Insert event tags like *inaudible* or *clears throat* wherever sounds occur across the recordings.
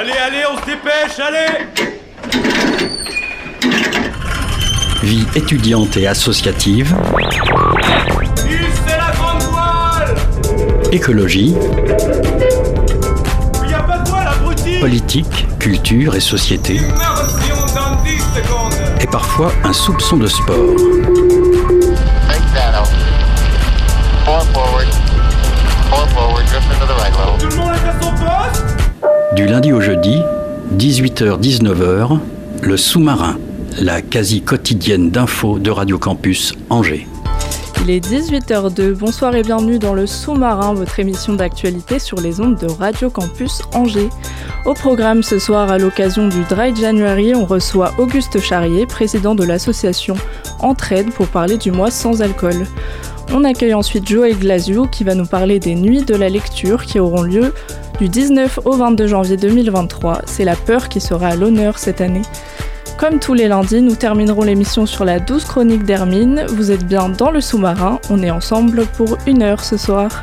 Allez, allez, on se dépêche, allez. Vie étudiante et associative, c'est la grande voile. Écologie, Il y a pas de voile, abruti. Politique, culture et société, Merci, on donne 10 secondes. Et parfois un soupçon de sport. Du lundi au jeudi, 18h-19h, le sous-marin, la quasi quotidienne d'infos de Radio Campus Angers. Il est 18h02, bonsoir et bienvenue dans le Sous-Marin, votre émission d'actualité sur les ondes de Radio Campus Angers. Au programme ce soir, à l'occasion du Dry January, on reçoit Auguste Charrier, président de l'association Entraide, pour parler du mois sans alcool. On accueille ensuite Joël Glazio qui va nous parler des nuits de la lecture qui auront lieu du 19 au 22 janvier 2023. C'est la peur qui sera à l'honneur cette année. Comme tous les lundis, nous terminerons l'émission sur la douce chronique d'Hermine. Vous êtes bien dans le sous-marin, on est ensemble pour une heure ce soir.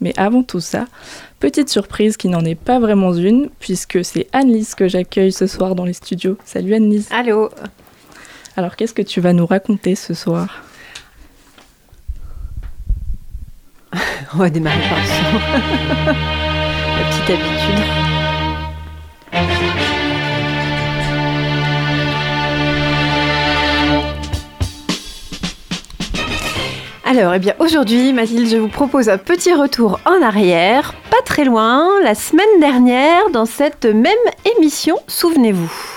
Mais avant tout ça, petite surprise qui n'en est pas vraiment une, puisque c'est Annelise que j'accueille ce soir dans les studios. Salut Annelise. Allô Alors qu'est-ce que tu vas nous raconter ce soir? *laughs* On va démarrer par le. *laughs* La petite habitude. Alors, eh bien, aujourd'hui, Mathilde, je vous propose un petit retour en arrière, pas très loin, la semaine dernière, dans cette même émission, souvenez-vous.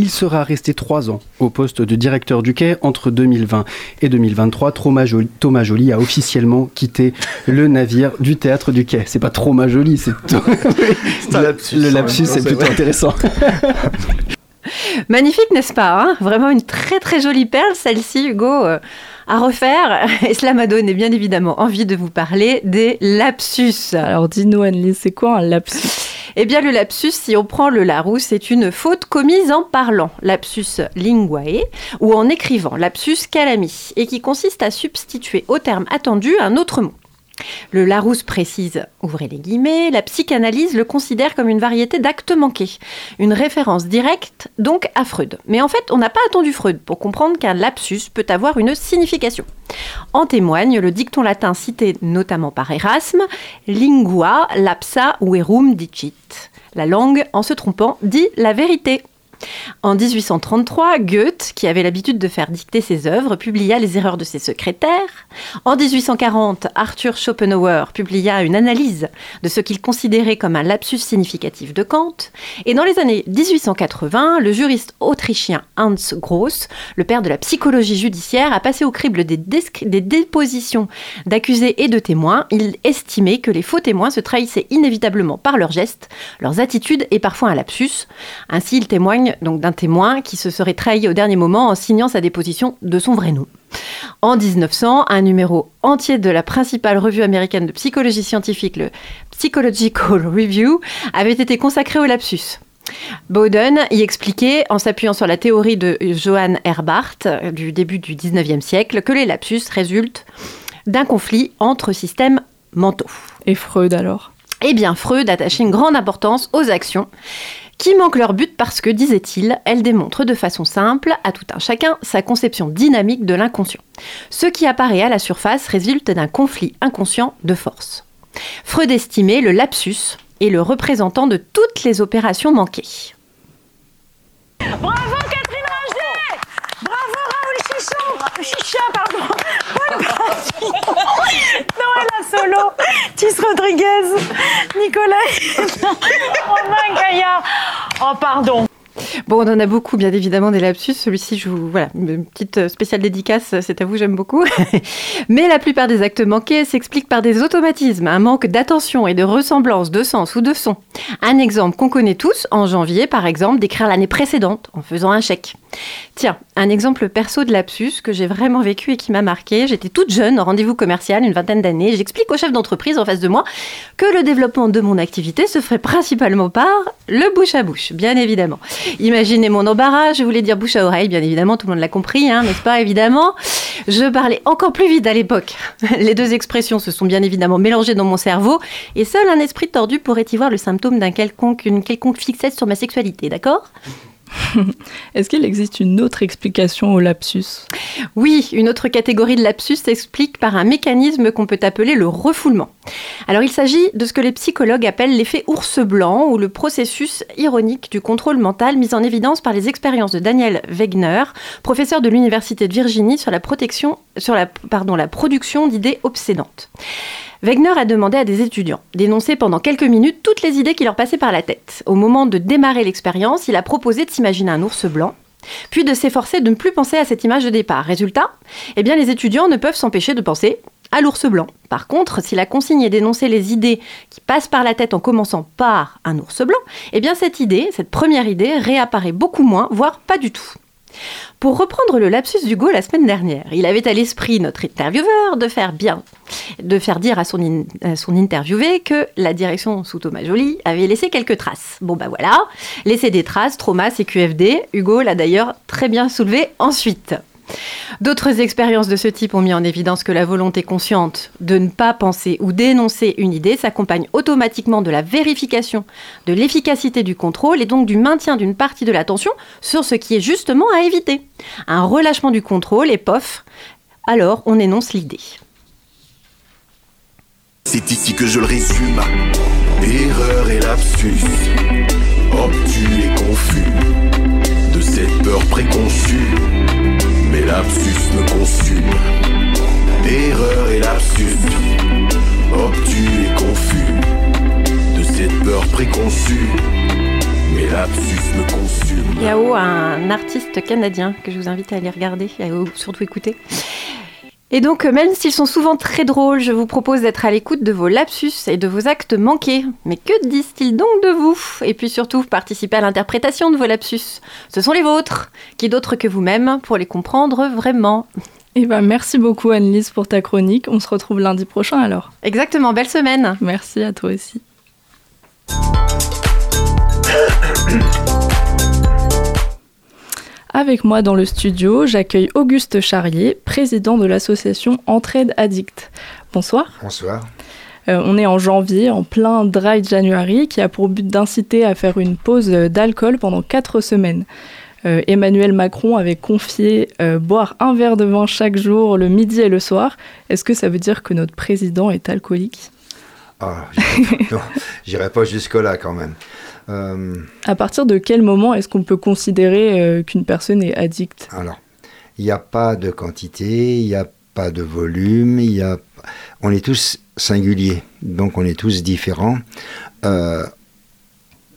Il sera resté trois ans au poste de directeur du quai entre 2020 et 2023. Thomas Joly, Thomas Joly a officiellement quitté le navire du théâtre du quai. C'est pas Thomas Joly, c'est *laughs* le lapsus, c'est plutôt intéressant. *laughs* Magnifique, n'est-ce pas hein? Vraiment une très très jolie perle, celle-ci, Hugo, euh, à refaire. *laughs* Et cela m'a donné bien évidemment envie de vous parler des lapsus. Alors dis-nous Annelise, c'est quoi un lapsus? Eh bien, le lapsus, si on prend le Larousse, c'est une faute commise en parlant, lapsus linguae, ou en écrivant, lapsus calami, et qui consiste à substituer au terme attendu un autre mot. Le Larousse précise, ouvrez les guillemets, la psychanalyse le considère comme une variété d'actes manqués, une référence directe donc à Freud. Mais en fait, on n'a pas attendu Freud pour comprendre qu'un lapsus peut avoir une signification. En témoigne le dicton latin cité notamment par Erasme, lingua lapsa verum dicit. La langue, en se trompant, dit la vérité. En 1833, Goethe, qui avait l'habitude de faire dicter ses œuvres, publia Les erreurs de ses secrétaires. En 1840, Arthur Schopenhauer publia une analyse de ce qu'il considérait comme un lapsus significatif de Kant. Et dans les années 1880, le juriste autrichien Hans Gross, le père de la psychologie judiciaire, a passé au crible des, des dépositions d'accusés et de témoins. Il estimait que les faux témoins se trahissaient inévitablement par leurs gestes, leurs attitudes et parfois un lapsus. Ainsi, il témoigne donc d'un témoin qui se serait trahi au dernier moment en signant sa déposition de son vrai nom. En 1900, un numéro entier de la principale revue américaine de psychologie scientifique, le Psychological Review, avait été consacré au lapsus. Bowden y expliquait, en s'appuyant sur la théorie de Johann Herbart euh, du début du 19e siècle, que les lapsus résultent d'un conflit entre systèmes mentaux. Et Freud alors? Eh bien, Freud attachait une grande importance aux actions qui manquent leur but parce que, disait-il, elles démontrent de façon simple à tout un chacun sa conception dynamique de l'inconscient. Ce qui apparaît à la surface résulte d'un conflit inconscient de force. Freud estimait le lapsus est le représentant de toutes les opérations manquées. Chicha, pardon Noëlla Solo Tis Rodriguez Nicolas Romain Gaillard Oh pardon Bon, on en a beaucoup, bien évidemment, des lapsus. Celui-ci, je vous, voilà, une petite euh, spéciale dédicace, c'est à vous, j'aime beaucoup. *laughs* Mais la plupart des actes manqués s'expliquent par des automatismes, un manque d'attention et de ressemblance de sens ou de son. Un exemple qu'on connaît tous, en janvier, par exemple, d'écrire l'année précédente en faisant un chèque. Tiens, un exemple perso de lapsus que j'ai vraiment vécu et qui m'a marqué. J'étais toute jeune, en rendez-vous commercial, une vingtaine d'années. J'explique au chef d'entreprise en face de moi que le développement de mon activité se ferait principalement par le bouche à bouche, bien évidemment. Imaginez mon embarras, je voulais dire bouche à oreille, bien évidemment, tout le monde l'a compris, hein, n'est-ce pas, évidemment. Je parlais encore plus vite à l'époque. *laughs* Les deux expressions se sont bien évidemment mélangées dans mon cerveau et seul un esprit tordu pourrait y voir le symptôme d'un quelconque, une quelconque fixette sur ma sexualité, d'accord? *laughs* Est-ce qu'il existe une autre explication au lapsus? Oui, une autre catégorie de lapsus s'explique par un mécanisme qu'on peut appeler le refoulement. Alors il s'agit de ce que les psychologues appellent l'effet ours blanc ou le processus ironique du contrôle mental mis en évidence par les expériences de Daniel Wegner, professeur de l'Université de Virginie sur la, protection, sur la, production d'idées obsédantes. Wegner a demandé à des étudiants d'énoncer pendant quelques minutes toutes les idées qui leur passaient par la tête. Au moment de démarrer l'expérience, il a proposé de s'imaginer un ours blanc, puis de s'efforcer de ne plus penser à cette image de départ. Résultat, eh bien les étudiants ne peuvent s'empêcher de penser à l'ours blanc. Par contre, si la consigne est d'énoncer les idées qui passent par la tête en commençant par un ours blanc, eh bien cette idée, cette première idée, réapparaît beaucoup moins, voire pas du tout. Pour reprendre le lapsus d'Hugo la semaine dernière, il avait à l'esprit notre intervieweur de faire bien, de faire dire à son, interviewé que la direction sous Thomas Joly avait laissé quelques traces. Bon bah voilà, laisser des traces, trauma, CQFD, Hugo l'a d'ailleurs très bien soulevé ensuite. D'autres expériences de ce type ont mis en évidence que la volonté consciente de ne pas penser ou d'énoncer une idée s'accompagne automatiquement de la vérification de l'efficacité du contrôle et donc du maintien d'une partie de l'attention sur ce qui est justement à éviter. Un relâchement du contrôle et pof, alors on énonce l'idée. C'est ici que je le résume. Erreur et lapsus, obtus et confus, de cette peur préconçue, lapsus me consument. Erreur et lapsus, obtus et confus, de cette peur préconçue, mes lapsus me consument. Yao, un artiste canadien que je vous invite à aller regarder et surtout écouter. Et donc, euh, même s'ils sont souvent très drôles, je vous propose d'être à l'écoute de vos lapsus et de vos actes manqués. Mais que disent-ils donc de vous? Et puis surtout, participez à l'interprétation de vos lapsus. Ce sont les vôtres. Qui d'autre que vous-même pour les comprendre vraiment? Eh ben, merci beaucoup Annelise pour ta chronique. On se retrouve lundi prochain alors. Exactement, belle semaine Merci à toi aussi. Avec moi dans le studio, j'accueille Auguste Charrier, président de l'association Entraide Addict. Bonsoir. Bonsoir. Euh, on est en janvier, en plein Dry January, qui a pour but d'inciter à faire une pause euh, d'alcool pendant 4 semaines. Euh, Emmanuel Macron avait confié euh, boire un verre de vin chaque jour, le midi et le soir. Est-ce que ça veut dire que notre président est alcoolique? Ah, *laughs* j'irai pas jusque-là quand même. Euh, À partir de quel moment est-ce qu'on peut considérer euh, qu'une personne est addicte alors, il n'y a pas de quantité, il n'y a pas de volume, il y a... on est tous singuliers, donc on est tous différents. Euh,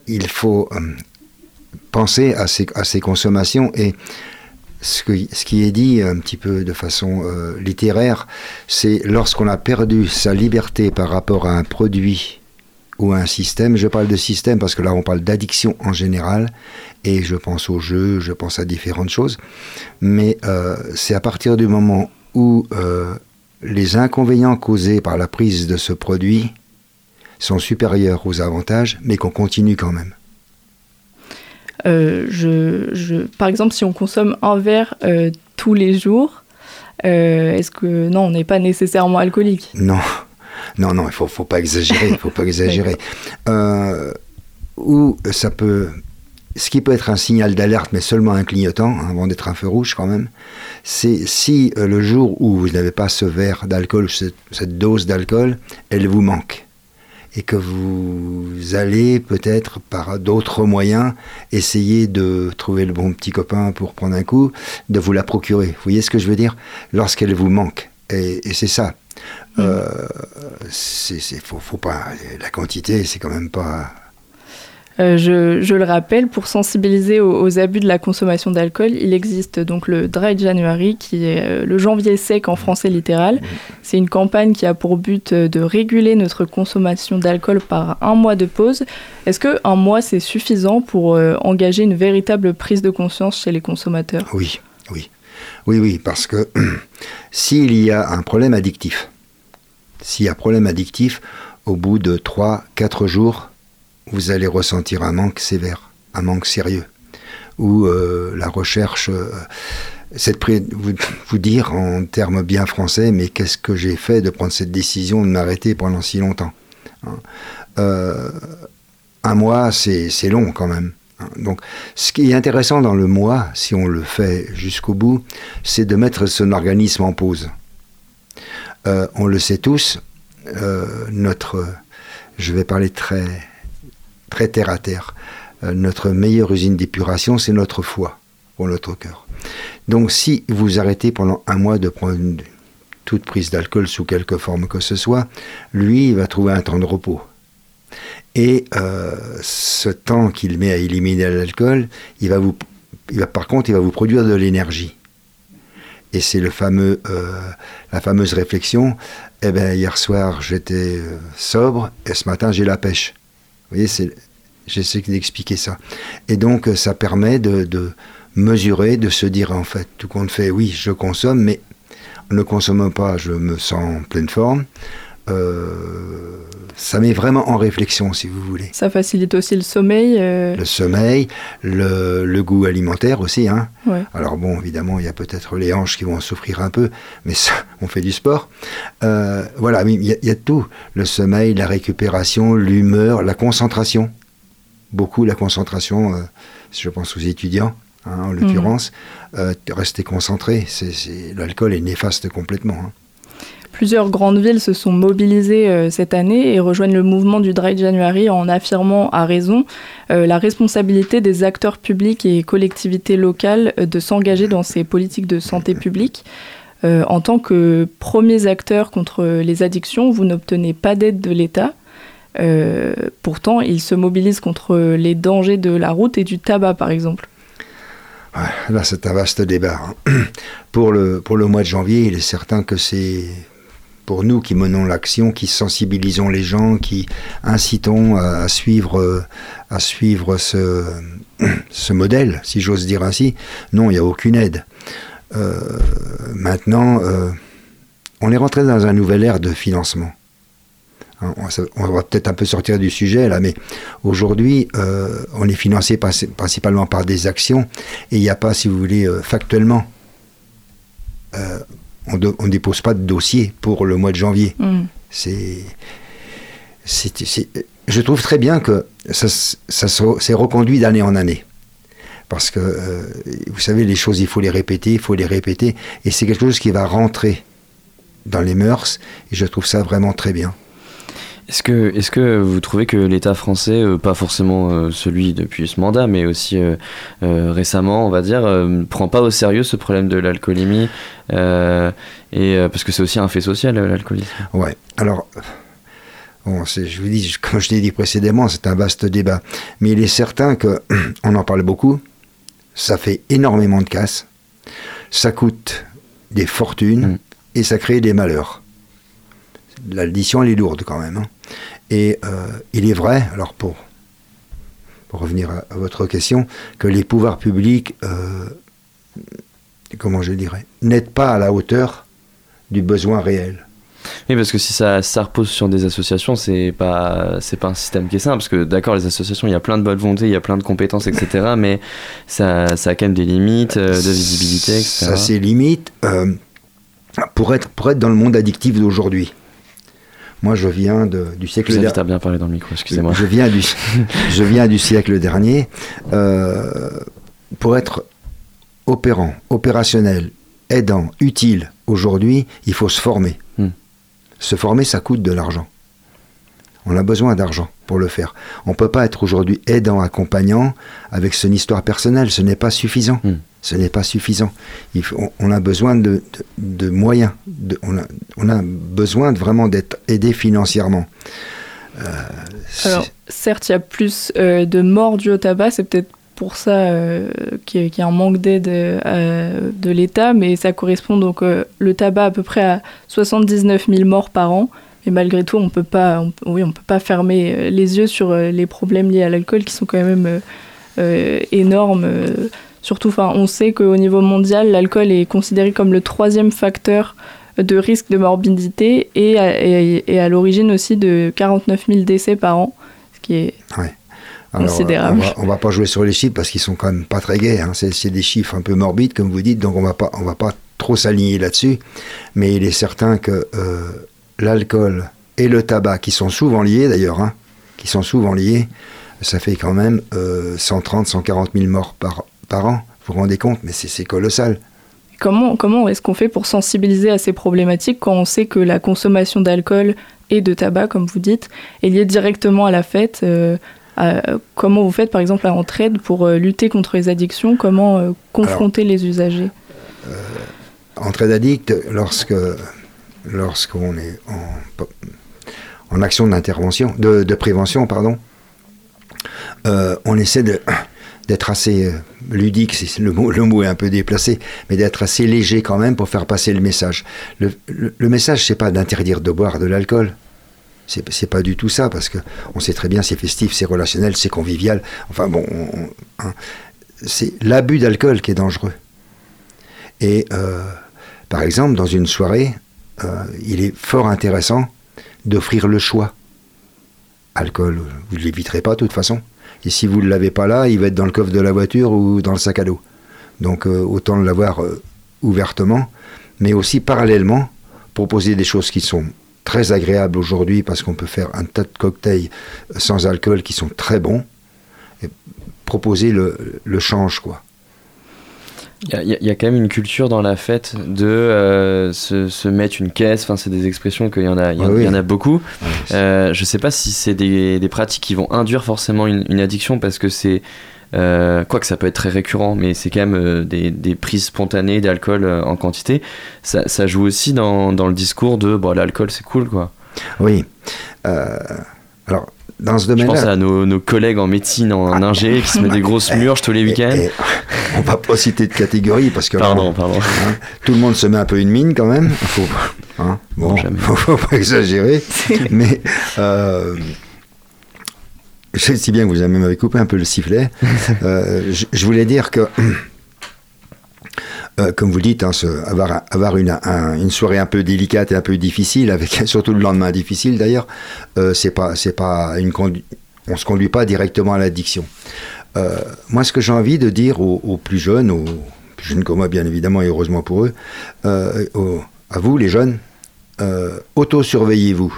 il faut euh, penser à ces, à ces consommations et ce, que- ce qui est dit un petit peu de façon euh, littéraire, c'est lorsqu'on a perdu sa liberté par rapport à un produit ou un système, je parle de système parce que là on parle d'addiction en général, et je pense aux jeux, je pense à différentes choses, mais euh, c'est à partir du moment où euh, les inconvénients causés par la prise de ce produit sont supérieurs aux avantages, mais qu'on continue quand même. Euh, je, je- Par exemple, si on consomme un verre tous les jours, est-ce que non, on n'est pas nécessairement alcoolique? Non, non, non, il faut, faut pas exagérer, il faut pas *laughs* exagérer. Euh, ou ça peut, ce qui peut être un signal d'alerte, mais seulement un clignotant, hein, avant d'être un feu rouge quand même, c'est si euh, le jour où vous n'avez pas ce verre d'alcool, cette, cette dose d'alcool, elle vous manque. Et que vous allez peut-être par d'autres moyens essayer de trouver le bon petit copain pour prendre un coup, de vous la procurer. Vous voyez ce que je veux dire? Lorsqu'elle vous manque. Et, et c'est ça. Euh, c'est, faut, faut pas. La quantité, c'est quand même pas. Euh, je, je le rappelle, pour sensibiliser aux, aux abus de la consommation d'alcool, il existe donc le Dry January, qui est euh, le janvier sec en français littéral. C'est une campagne qui a pour but de réguler notre consommation d'alcool par un mois de pause. Est-ce que un mois c'est suffisant pour euh, engager une véritable prise de conscience chez les consommateurs? Oui, oui. Oui, oui, parce que *clears throat* s'il y a un problème addictif, s'il y a problème addictif, au bout de 3-4 jours, vous allez ressentir un manque sévère, un manque sérieux, où euh, la recherche, euh, cette vous, vous dire en termes bien français, mais qu'est-ce que j'ai fait de prendre cette décision de m'arrêter pendant si longtemps hein. Euh, Un mois, c'est c'est long quand même. hein. Donc, ce qui est intéressant dans le mois, si on le fait jusqu'au bout, c'est de mettre son organisme en pause. Euh, on le sait tous, euh, notre, je vais parler très, très terre à terre, euh, notre meilleure usine d'épuration, c'est notre foie pour notre cœur. Donc, si vous arrêtez pendant un mois de prendre toute prise d'alcool sous quelque forme que ce soit, lui, il va trouver un temps de repos. Et ce temps qu'il met à éliminer l'alcool, par contre, il va vous produire de l'énergie. Et c'est le fameux, euh, la fameuse réflexion. Eh ben, hier soir, j'étais euh, sobre et ce matin, j'ai la pêche. Vous voyez, c'est, j'essaie d'expliquer ça. Et donc, ça permet de, de mesurer, de se dire en fait, tout compte fait, oui, je consomme, mais en ne consommant pas, je me sens en pleine forme. Euh, ça met vraiment en réflexion, si vous voulez. Ça facilite aussi le sommeil. euh, Le sommeil, le, le goût alimentaire aussi. Hein. ouais. Alors bon, évidemment, il y a peut-être les hanches qui vont en souffrir un peu, mais ça, *laughs* on fait du sport. Euh, voilà, mais il y, a- il y a tout. Le sommeil, la récupération, l'humeur, la concentration. Beaucoup la concentration, je pense aux étudiants, hein, en l'occurrence. Euh, rester concentré, l'alcool est néfaste complètement. hein. Plusieurs grandes villes se sont mobilisées euh, cette année et rejoignent le mouvement du Dry January en affirmant à raison euh, la responsabilité des acteurs publics et collectivités locales euh, de s'engager dans ces politiques de santé publique. En tant que premiers acteurs contre les addictions, vous n'obtenez pas d'aide de l'État. Pourtant, ils se mobilisent contre les dangers de la route et du tabac, par exemple. Ouais, là, c'est un vaste débat. hein. *clears throat* Pour le, pour le mois de janvier, il est certain que c'est pour nous qui menons l'action, qui sensibilisons les gens, qui incitons à, à suivre, euh, à suivre *clears throat* ce, modèle, si j'ose dire ainsi. Non, il n'y a aucune aide. Euh, maintenant, euh, on est rentré dans un nouvel ère de financement. Hein, On, va peut-être un peu sortir du sujet là, mais aujourd'hui, euh, on est financé principalement par des actions et il n'y a pas, si vous voulez, euh, factuellement, euh, on ne dépose pas de dossier pour le mois de janvier. Mm. C'est, c'est- c'est- je trouve très bien que ça, ça se- s'est reconduit d'année en année. Parce que, euh, vous savez, les choses, il faut les répéter, il faut les répéter. Et c'est quelque chose qui va rentrer dans les mœurs. Et je trouve ça vraiment très bien. Est-ce que, est que vous trouvez que l'État français, euh, pas forcément euh, celui depuis ce mandat, mais aussi euh, récemment, on va dire, euh, prend pas au sérieux ce problème de l'alcoolémie et parce que c'est aussi un fait social, l'alcoolisme? Ouais. Alors, bon, je vous dis, comme je l'ai dit précédemment, c'est un vaste débat. Mais il est certain que *clears throat* on en parle beaucoup. Ça fait énormément de casse. Ça coûte des fortunes Mm. et ça crée des malheurs. L'addition, elle est lourde quand même. hein. Et euh, il est vrai, alors pour, pour revenir à, à votre question, que les pouvoirs publics, euh, comment je dirais, n'aident pas à la hauteur du besoin réel. Oui, parce que si ça, ça repose sur des associations, c'est pas, c'est pas un système qui est simple. Parce que d'accord, les associations, il y a plein de bonne volonté, il y a plein de compétences, etc. *laughs* mais ça, ça a quand même des limites euh, de visibilité, etc. Ça, c'est limite. euh, pour, être, pour être dans le monde addictif d'aujourd'hui, moi, je viens de- du siècle dernier. à bien parler dans le micro, excusez-moi. Je viens du, je viens du siècle dernier. Euh, pour être opérant, opérationnel, aidant, utile aujourd'hui, il faut se former. Hmm. Se former, ça coûte de l'argent. On a besoin d'argent pour le faire. On ne peut pas être aujourd'hui aidant, accompagnant avec son histoire personnelle. Ce n'est pas suffisant. Hmm. Ce n'est pas suffisant. Il faut- on, on a besoin de, de- de moyens. De- on, a, on a besoin de vraiment d'être aidé financièrement. Euh, Alors, certes, il y a plus euh, de morts dues au tabac, c'est peut-être pour ça euh, qu'il y, a- qu'il y a un manque d'aide de l'État, mais ça correspond donc le tabac à peu près à 79 000 morts par an. Et malgré tout, on peut pas, on, oui, on peut pas fermer les yeux sur les problèmes liés à l'alcool qui sont quand même énormes. Euh, surtout, enfin, on sait qu'au niveau mondial, l'alcool est considéré comme le troisième facteur de risque de morbidité et à, et- et à l'origine aussi de 49 000 décès par an, ce qui est Alors, Considérable. euh, On va, on va pas jouer sur les chiffres parce qu'ils sont quand même pas très gais. hein. C'est c'est des chiffres un peu morbides, comme vous dites, donc on va pas, on va pas trop s'aligner là-dessus. Mais il est certain que euh, l'alcool et le tabac, qui sont souvent liés d'ailleurs, hein, qui sont souvent liés, ça fait quand même euh, 130, 140 000 morts par, par an. Vous vous rendez compte Mais c'est colossal. Comment, comment est-ce qu'on fait pour sensibiliser à ces problématiques quand on sait que la consommation d'alcool et de tabac, comme vous dites, est liée directement à la fête euh, à- Comment vous faites par exemple à Entraide pour euh, lutter contre les addictions? Comment euh, confronter les usagers? Entraide addict, lorsque lorsqu'on est en, en action d'intervention, de, de prévention, pardon, on essaie de d'être assez euh, ludique, le mot, le mot est un peu déplacé, mais d'être assez léger quand même pour faire passer le message. Le, le- le message, pas d'interdire de boire de l'alcool. C'est pas du tout ça, parce que on sait très bien, c'est festif, c'est relationnel, c'est convivial. Enfin bon, on- on- hein, c'est l'abus d'alcool qui est dangereux. Et euh, par exemple, dans une soirée, euh, il est fort intéressant d'offrir le choix. Alcool, vous ne l'éviterez pas de toute façon. Et si vous ne l'avez pas là, il va être dans le coffre de la voiture ou dans le sac à dos. Donc euh, autant l'avoir euh, ouvertement, mais aussi parallèlement, proposer des choses qui sont très agréables aujourd'hui parce qu'on peut faire un tas de cocktails euh, sans alcool qui sont très bons. Et proposer le, le change, quoi. Il y, a- y quand même une culture dans la fête de euh, se, se mettre une caisse. Enfin, c'est des expressions qu'il y en a, il y en, oui. il y en a beaucoup. Euh, je sais pas si c'est des, des pratiques qui vont induire forcément une, une addiction parce que c'est. Euh, quoi que ça peut être très récurrent, mais c'est quand même euh, des, des prises spontanées d'alcool en quantité. Ça, ça joue aussi dans, dans le discours de bon, l'alcool c'est cool quoi. Oui. Alors, dans ce Je pense à nos, nos collègues en médecine, en Ah. ingé, qui se mettent des grosses murges tous les week-ends. et on va pas citer de catégorie parce que là, Pardon, pardon. hein, *laughs* tout le monde se met un peu une mine quand même. Faut, hein, bon, Non, faut, faut pas exagérer. *laughs* mais euh, je sais bien que vous avez m'avez coupé un peu le sifflet. *laughs* Euh, je, je voulais dire que, euh, comme vous le dites, hein, ce- avoir, avoir une, un- une soirée un peu délicate et un peu difficile, avec *laughs* surtout le lendemain difficile d'ailleurs, euh, c'est pas, c'est pas une condu- on se conduit pas directement à l'addiction. Euh, moi, ce que j'ai envie de dire aux, aux plus jeunes, aux plus jeunes que moi, bien évidemment, et heureusement pour eux, euh, aux- à vous, les jeunes, auto-surveillez-vous.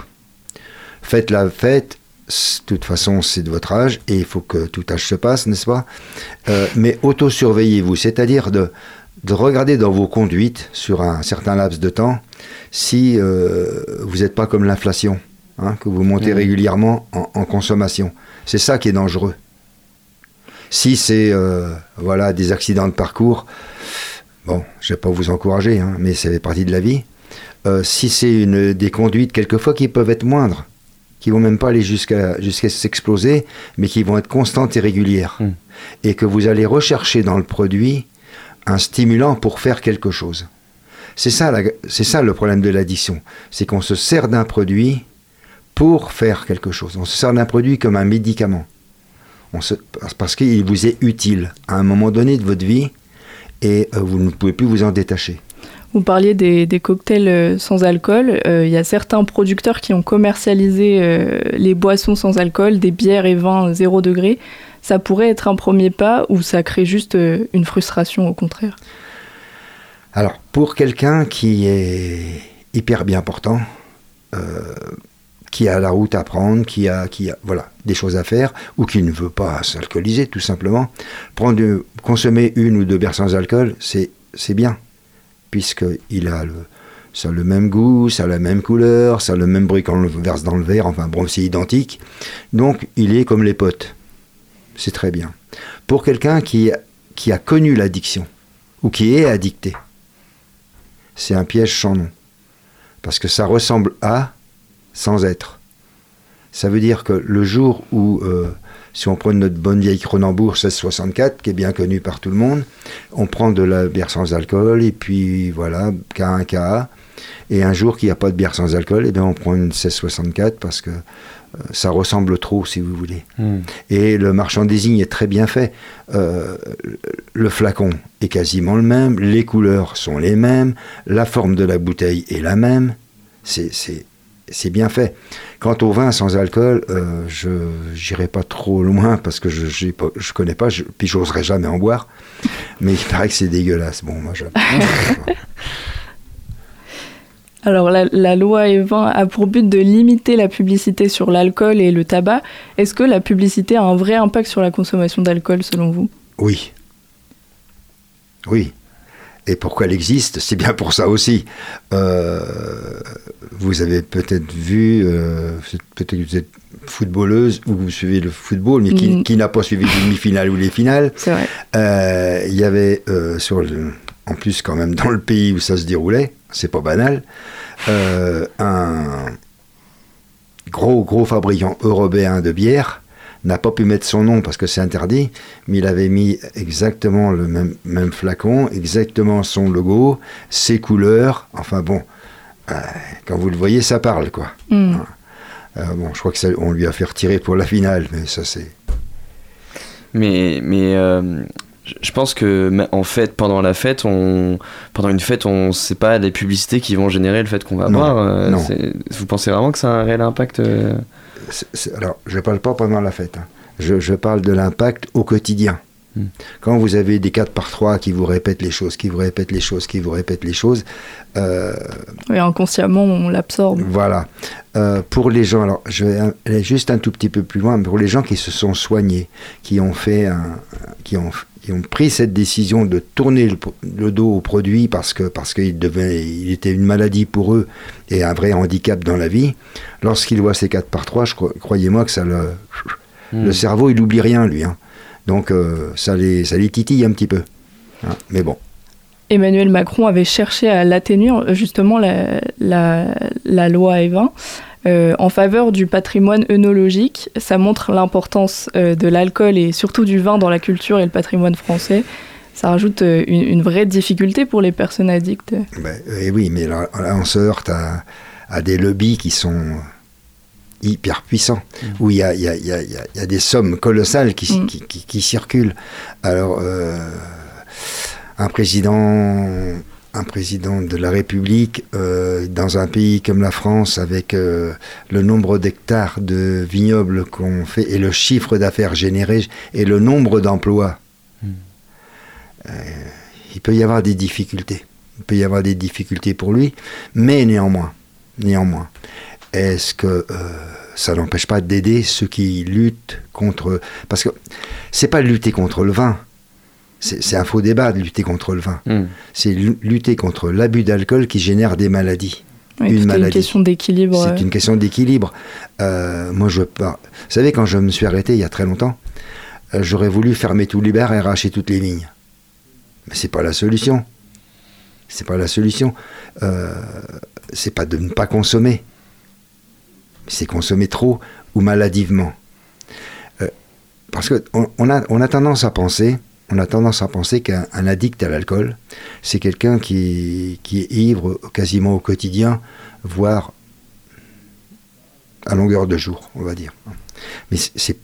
Faites la fête, de toute façon, c'est de votre âge, et il faut que tout âge se passe, n'est-ce pas? Mais auto-surveillez-vous, c'est-à-dire de, de regarder dans vos conduites, sur un certain laps de temps, si euh, vous n'êtes pas comme l'inflation, hein, que vous montez Mhm. régulièrement en- en consommation. C'est ça qui est dangereux. Si c'est euh, voilà des accidents de parcours, bon, je vais pas vous encourager, hein, mais ça fait partie de la vie. Euh, si c'est une des conduites quelquefois qui peuvent être moindres, qui vont même pas aller jusqu'à jusqu'à s'exploser, mais qui vont être constantes et régulières, Mm. et que vous allez rechercher dans le produit un stimulant pour faire quelque chose. C'est ça, ça le problème de l'addiction, c'est qu'on se sert d'un produit pour faire quelque chose. On se sert d'un produit comme un médicament. Parce qu'il vous est utile à un moment donné de votre vie et euh, vous ne pouvez plus vous en détacher. Vous parliez des, cocktails euh, sans alcool. Euh, Il y a certains producteurs qui ont commercialisé les boissons sans alcool, des bières et vins zéro degré. Ça pourrait être un premier pas ou ça crée juste euh, une frustration au contraire? Alors, pour quelqu'un qui est hyper bien portant, euh, qui a la route à prendre, qui a, qui a voilà, des choses à faire, ou qui ne veut pas s'alcooliser tout simplement, prendre, consommer une ou deux bières sans alcool, c'est bien, puisqu'il a le, ça a le même goût, ça a la même couleur, ça a le même bruit quand on le verse dans le verre, enfin bon, c'est identique. Donc, il est comme les potes. C'est très bien. Pour quelqu'un qui, a connu l'addiction, ou qui est addicté, c'est un piège sans nom. Parce que ça ressemble à sans être. Ça veut dire que le jour où, euh, si on prend notre bonne vieille Cronenbourg 1664, qui est bien connue par tout le monde, on prend de la bière sans alcool, et puis voilà, K1, KA. Et un jour qu'il n'y a pas de bière sans alcool, et bien on prend une 1664 parce que ça ressemble trop, si vous voulez. Hmm. Et le merchandising est très bien fait. Euh, le flacon est quasiment le même, les couleurs sont les mêmes, la forme de la bouteille est la même. C'est- bien fait. Quant au vin sans alcool, euh, je n'irai pas trop loin parce que je je connais pas, je, puis j'oserais jamais en boire. Mais il paraît que c'est dégueulasse. Bon, moi, je... *laughs* Alors la, la loi Evin a pour but de limiter la publicité sur l'alcool et le tabac. Est-ce que la publicité a un vrai impact sur la consommation d'alcool selon vous? Oui. Oui. Et pourquoi elle existe? C'est bien pour ça aussi. Euh, vous avez peut-être vu, euh, peut-être que vous êtes footballeuse ou vous suivez le football, mais qui, Mm. qui n'a pas suivi les demi-finales ou les finales C'est vrai. Euh, Il y avait sur le, en plus quand même dans le pays où ça se déroulait, c'est pas banal, euh, un gros gros fabricant européen de bière n'a pas pu mettre son nom parce que c'est interdit, mais il avait mis exactement le même, même flacon, exactement son logo, ses couleurs, enfin bon, euh, quand vous le voyez, ça parle quoi. Hmm. Euh, bon, je crois que ça, on lui a fait retirer pour la finale, mais ça c'est. Mais, mais euh, je- pense que en fait, pendant la fête, on, pendant une fête, on sait pas les publicités qui vont générer le fait qu'on va Non, boire. euh, non. Vous pensez vraiment que ça a un réel impact euh C'est- c'est- alors, je ne parle pas pendant la fête. hein. Je, je parle de l'impact au quotidien. Hmm. Quand vous avez des 4 par 3 qui vous répètent les choses, qui vous répètent les choses, qui vous répètent les choses, euh, Oui, inconsciemment, on l'absorbe. voilà. Euh, pour les gens, alors je vais aller juste un tout petit peu plus loin, mais pour les gens qui se sont soignés, qui ont fait un, qui ont, qui ont pris cette décision de tourner le, le dos au produit parce que parce qu'il devait, il était une maladie pour eux et un vrai handicap dans la vie. Lorsqu'ils voient ces 4 par 3 je crois- croyez-moi que ça le, le cerveau, il oublie rien lui. hein. Donc euh, ça les, ça les titille un petit peu. hein. Mais bon. Emmanuel Macron avait cherché à l'atténuer, justement, la, la- la loi Evin, euh, en faveur du patrimoine œnologique. Ça montre l'importance euh, de l'alcool et surtout du vin dans la culture et le patrimoine français. Ça rajoute euh, une, une vraie difficulté pour les personnes addictes. Ben, eh oui, mais là, là, on se heurte à, à des lobbies qui sont hyper puissants, où il y a, il y, a, il y, a, il y a- il y a des sommes colossales qui, Mm. qui, qui- qui circulent. Alors, euh, un président... Un président de la République euh, dans un pays comme la France, avec euh, le nombre d'hectares de vignobles qu'on fait et le chiffre d'affaires généré et le nombre d'emplois, euh, il peut y avoir des difficultés. Il peut y avoir des difficultés pour lui, mais néanmoins, néanmoins, est-ce que ça n'empêche pas d'aider ceux qui luttent contre... Parce que c'est pas lutter contre le vin, c'est un faux débat de lutter contre le vin. Hmm. C'est lu- lutter contre l'abus d'alcool qui génère des maladies. Oui, Une tout question d'équilibre. C'est une question d'équilibre. Euh, moi, je pars. Vous savez, quand je me suis arrêté il y a très longtemps, euh, j'aurais voulu fermer tous les bars et arracher toutes les lignes. Mais c'est pas la solution. C'est pas la solution. Euh, c'est pas de ne pas consommer. C'est consommer trop ou maladivement. Euh, parce que on, on a, on a tendance à penser, on a tendance à penser qu'un un addict à l'alcool, c'est quelqu'un qui, qui est ivre quasiment au quotidien, voire à longueur de jour, on va dire. Mais c'est-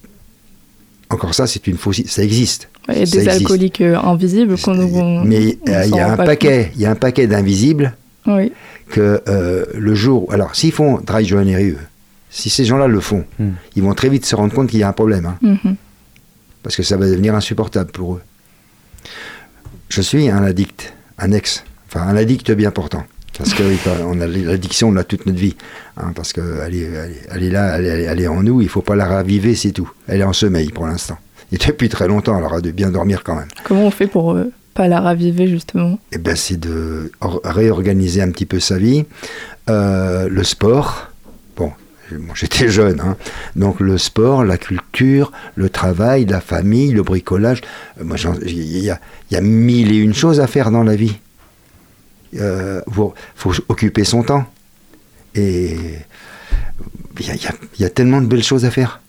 encore ça, c'est une fausse. Ça existe. Il y a des alcooliques euh, invisibles qu'on on- Mais on euh, il y a un paquet, il y a un paquet d'invisibles. Oui. que euh, le jour. Alors, s'ils font dry January, eux, si ces gens-là le font, Mm. ils vont très vite se rendre compte qu'il y a un problème. hein, Mhm. parce que ça va devenir insupportable pour eux. Je suis un addict, un ex, enfin un addict bien portant. Parce que on a l'addiction, on l'a toute notre vie. hein, parce qu'elle est, elle là, elle est, elle est en nous, il ne faut pas la raviver, c'est tout. Elle est en sommeil pour l'instant. Et depuis très longtemps, elle aura de bien dormir quand même. Comment on fait pour euh, pas la raviver, justement? Eh ben, c'est de or- réorganiser un petit peu sa vie. Euh, le sport, bon, j'étais jeune, hein. donc le sport, la culture, le travail, la famille, le bricolage. Euh, moi, il y a, il y a mille et une choses à faire dans la vie. Il faut occuper son temps. Et il y a, y y tellement de belles choses à faire.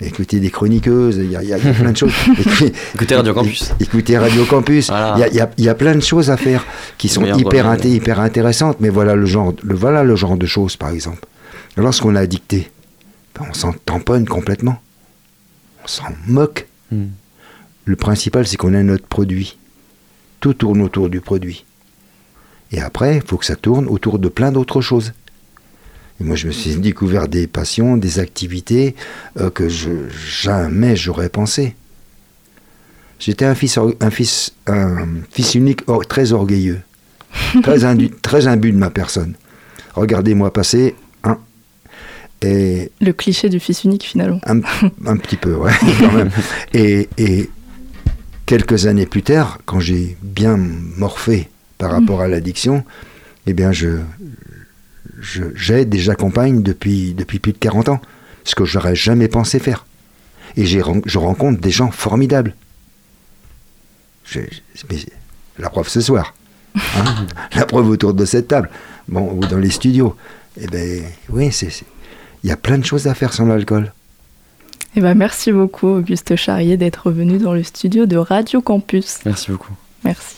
Écouter des chroniqueuses, il y a, y y plein de choses. Écoutez- Écoutez Radio Campus. Écoutez Radio Campus. Il y, a, il y a- il y a plein de choses à faire qui sont hyper, inté- hyper intéressantes. Mais voilà le genre, le, voilà le genre de choses, par exemple. Lorsqu'on a dicté, ben, on s'en tamponne complètement. On s'en moque. Hmm. Le principal, c'est qu'on a notre produit. Tout tourne autour du produit. Et après, il faut que ça tourne autour de plein d'autres choses. Et moi, je me suis découvert des passions, des activités euh, que je, jamais j'aurais pensé. J'étais un fils, or- un fils, un fils unique or- très orgueilleux, *laughs* très, indu- très imbu de ma personne. Regardez-moi passer, et Le cliché du fils unique finalement. un, un petit peu, ouais, *laughs* quand même. Et, et quelques années plus tard, quand j'ai bien morphé par rapport à l'addiction, eh bien, je, j'aide et j'accompagne depuis, depuis plus de 40 ans, ce que j'aurais jamais pensé faire. Et je rencontre des gens formidables. Je- je- mais la preuve ce soir. hein. *laughs* la preuve autour de cette table. Bon, ou dans les studios. Eh ben, oui, c'est- il y a plein de choses à faire sans l'alcool. Eh ben, merci beaucoup Auguste Charrier d'être venu dans le studio de Radio Campus. Merci beaucoup. Merci.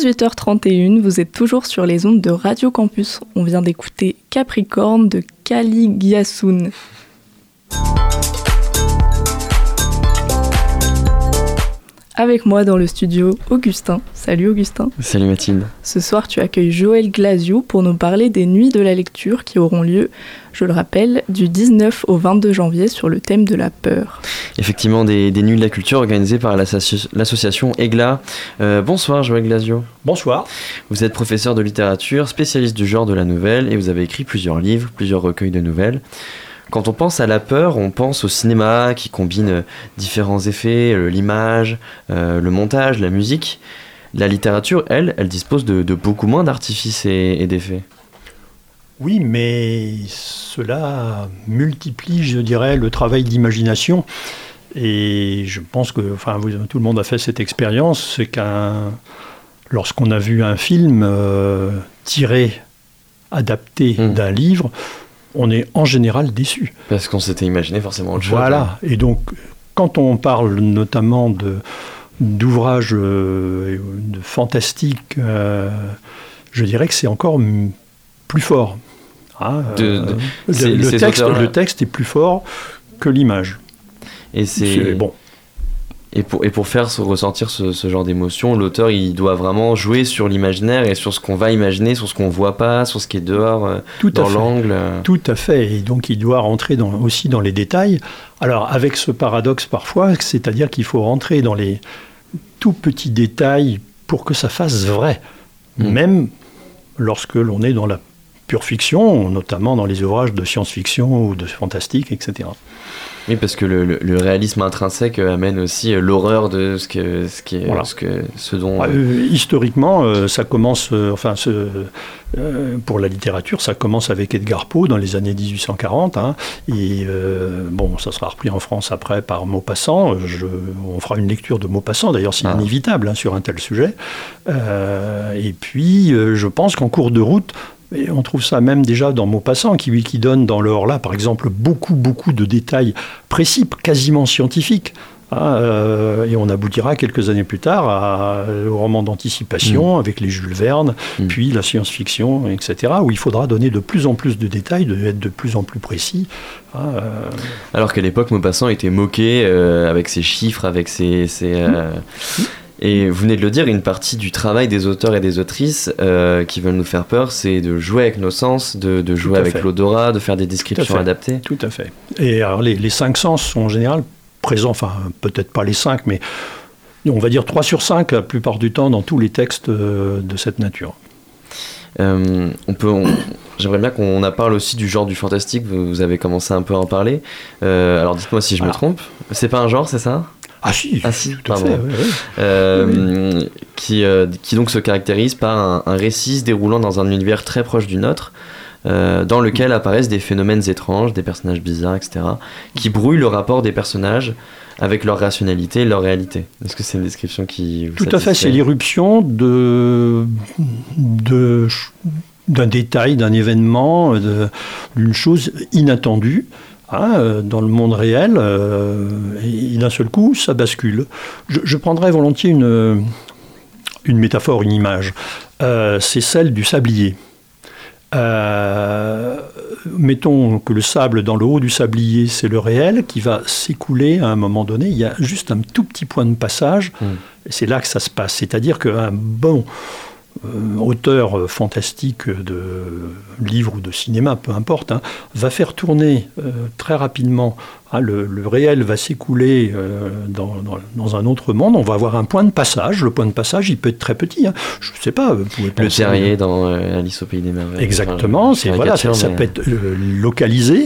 18h31, vous êtes toujours sur les ondes de Radio Campus. On vient d'écouter Capricorne de Caligyasun. Avec moi dans le studio, Augustin. Salut Augustin. Salut Mathilde. Ce soir, tu accueilles Joël Glasio pour nous parler des nuits de la lecture qui auront lieu, je le rappelle, du 19 au 22 janvier sur le thème de la peur. Effectivement, des, des nuits de la culture organisées par l'associ- l'association EGLA. Euh, bonsoir Joël Glasio. Bonsoir. Vous êtes professeur de littérature, spécialiste du genre de la nouvelle et vous avez écrit plusieurs livres, plusieurs recueils de nouvelles. Quand on pense à la peur, on pense au cinéma qui combine différents effets, euh, l'image, euh, le montage, la musique. La littérature, elle, elle dispose de, de beaucoup moins d'artifices et, et d'effets. Oui, mais cela multiplie, je dirais, le travail d'imagination. Et je pense que enfin, tout le monde a fait cette expérience, c'est qu'un lorsqu'on a vu un film euh, tiré, adapté d'un livre, on est en général déçu. Parce qu'on s'était imaginé forcément autre chose. hein. Voilà. Et donc, quand on parle notamment de d'ouvrages euh, de fantastiques, euh, je dirais que c'est encore plus fort. Hein, De- euh, de- le, ces- le ces texte, auteurs-là. le texte est plus fort que l'image. Et c'est bon. Et pour, et pour faire se ressentir ce, ce genre d'émotion, l'auteur il doit vraiment jouer sur l'imaginaire et sur ce qu'on va imaginer, sur ce qu'on voit pas, sur ce qui est dehors, euh, Tout dans l'angle. Tout à fait. Et donc, il doit rentrer dans- aussi dans les détails. Alors, avec ce paradoxe parfois, c'est-à-dire qu'il faut rentrer dans les tout petits détails pour que ça fasse vrai. Même lorsque l'on est dans la pure fiction, notamment dans les ouvrages de science-fiction ou de fantastique, etc. Oui, parce que le, le- le réalisme intrinsèque euh, amène aussi euh, l'horreur de ce, que, ce, qui est, Voilà. ce, que, ce dont. Euh, euh, historiquement, ça commence, enfin, ce- euh, pour la littérature, ça commence avec Edgar Poe dans les années 1840. hein, et euh, bon, ça sera repris en France après par Maupassant. Je- on fera une lecture de Maupassant, d'ailleurs, c'est inévitable hein, sur un tel sujet. Et puis, je pense qu'en cours de route, et on trouve ça même déjà dans Maupassant, qui, qui donne dans le là, par exemple, beaucoup, beaucoup de détails précis, quasiment scientifiques. hein, euh, et on aboutira quelques années plus tard à- au roman d'anticipation avec les Jules Verne, puis la science-fiction, etc., où il faudra donner de plus en plus de détails, de être de plus en plus précis. hein, euh, Alors qu'à l'époque, Maupassant était moqué euh, avec ses chiffres, avec ses. ses, euh, Et vous venez de le dire, une partie du travail des auteurs et des autrices euh, qui veulent nous faire peur, c'est de jouer avec nos sens, de, de jouer avec l'odorat, de faire des descriptions adaptées. Tout à fait. Et alors, les, les cinq sens sont en général présents, enfin, peut-être pas les cinq, mais on va dire 3 sur 5 la plupart du temps dans tous les textes euh, de cette nature. Euh, on peut, j'aimerais bien qu'on en parle aussi du genre du fantastique. Vous, vous avez commencé un peu à en parler. Euh, alors dites-moi si je me trompe. C'est pas un genre, c'est ça? Ah si, ah, si tout à fait. Euh, Qui, euh, qui donc se caractérise par un, un récit se déroulant dans un univers très proche du nôtre. euh, dans lequel apparaissent des phénomènes étranges, des personnages bizarres, etc., qui brouillent le rapport des personnages avec leur rationalité et leur réalité. Est-ce que c'est une description qui vous Tout à fait, c'est l'irruption de, de d'un détail, d'un événement, d'une chose inattendue hein, euh, dans le monde réel, euh, et d'un seul coup, ça bascule. Je, je prendrais volontiers une, une métaphore, une image. Euh, c'est celle du sablier. Euh, mettons que le sable dans le haut du sablier, c'est le réel qui va s'écouler à un moment donné. Il y a juste un tout petit point de passage, et c'est là que ça se passe. C'est-à-dire qu'un bon euh, auteur euh, fantastique de livre ou de cinéma, peu importe, hein, va faire tourner euh, très rapidement. Hein, le, le réel va s'écouler euh, dans, dans- dans un autre monde. On va avoir un point de passage. Le point de passage, il peut être très petit. hein. Je ne sais pas. Vous pouvez Le terrier dans euh, Alice au pays des merveilles. Exactement, Enfin, c'est je voilà, ça, caricature, ça peut être euh, localisé,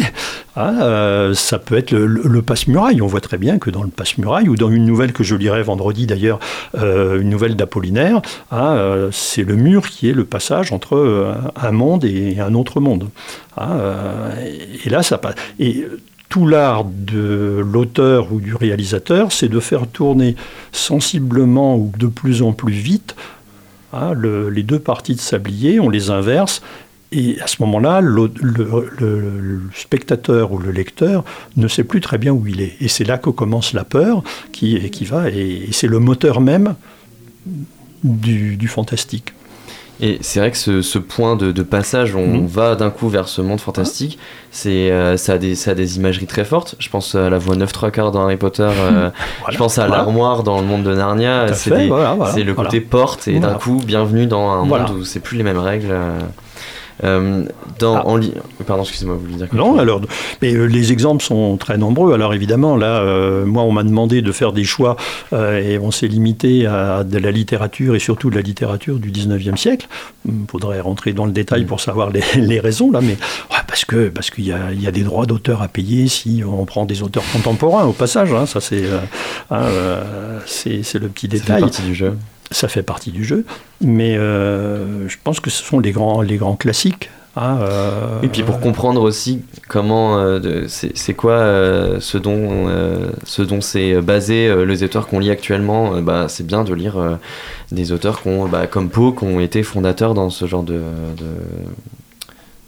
hein, euh, ça peut être le, le- le passe-muraille. On voit très bien que dans le passe-muraille, ou dans une nouvelle que je lirai vendredi d'ailleurs, euh, une nouvelle d'Apollinaire, hein, euh, c'est le mur qui est le passage entre euh, un monde et un autre monde. hein, euh, et là, ça passe. Et tout l'art de l'auteur ou du réalisateur, c'est de faire tourner sensiblement ou de plus en plus vite Hein, le- les deux parties de sablier, on les inverse. Et à ce moment-là, le, spectateur ou le lecteur ne sait plus très bien où il est. Et c'est là que commence la peur qui, va, et, c'est le moteur même du fantastique. Et c'est vrai que ce, ce point de, de passage, on Mhm. va d'un coup vers ce monde fantastique, c'est, euh, ça, a des, ça a des imageries très fortes. Je pense à la voix 9 3 quarts dans Harry Potter, euh, *laughs* je pense à Voilà. l'armoire dans le monde de Narnia. C'est, voilà, le côté porte et d'un coup, bienvenue dans un monde où c'est plus les mêmes règles. euh. Euh, dans, en li- Pardon, excusez-moi, vous vouliez dire Ah. Non, chose alors, mais euh, les exemples sont très nombreux. Alors évidemment, là, euh, moi, on m'a demandé de faire des choix et on s'est limité à de la littérature et surtout de la littérature du 19e siècle. Il faudrait rentrer dans le détail pour savoir les, *laughs* les raisons, là, mais ouais, parce que parce qu'il y a, il y a des droits d'auteur à payer si on prend des auteurs contemporains, au passage. hein, ça, c'est hein, c'est c'est le petit Ça fait détail partie du jeu. Ça fait partie du jeu, mais euh, je pense que ce sont les grands, les grands classiques. hein, euh, Et puis pour comprendre aussi comment euh, c'est quoi euh, ce dont ce dont c'est basé les auteurs qu'on lit actuellement, bah, c'est bien de lire des auteurs qui ont, bah, comme Poe qui ont été fondateurs dans ce genre de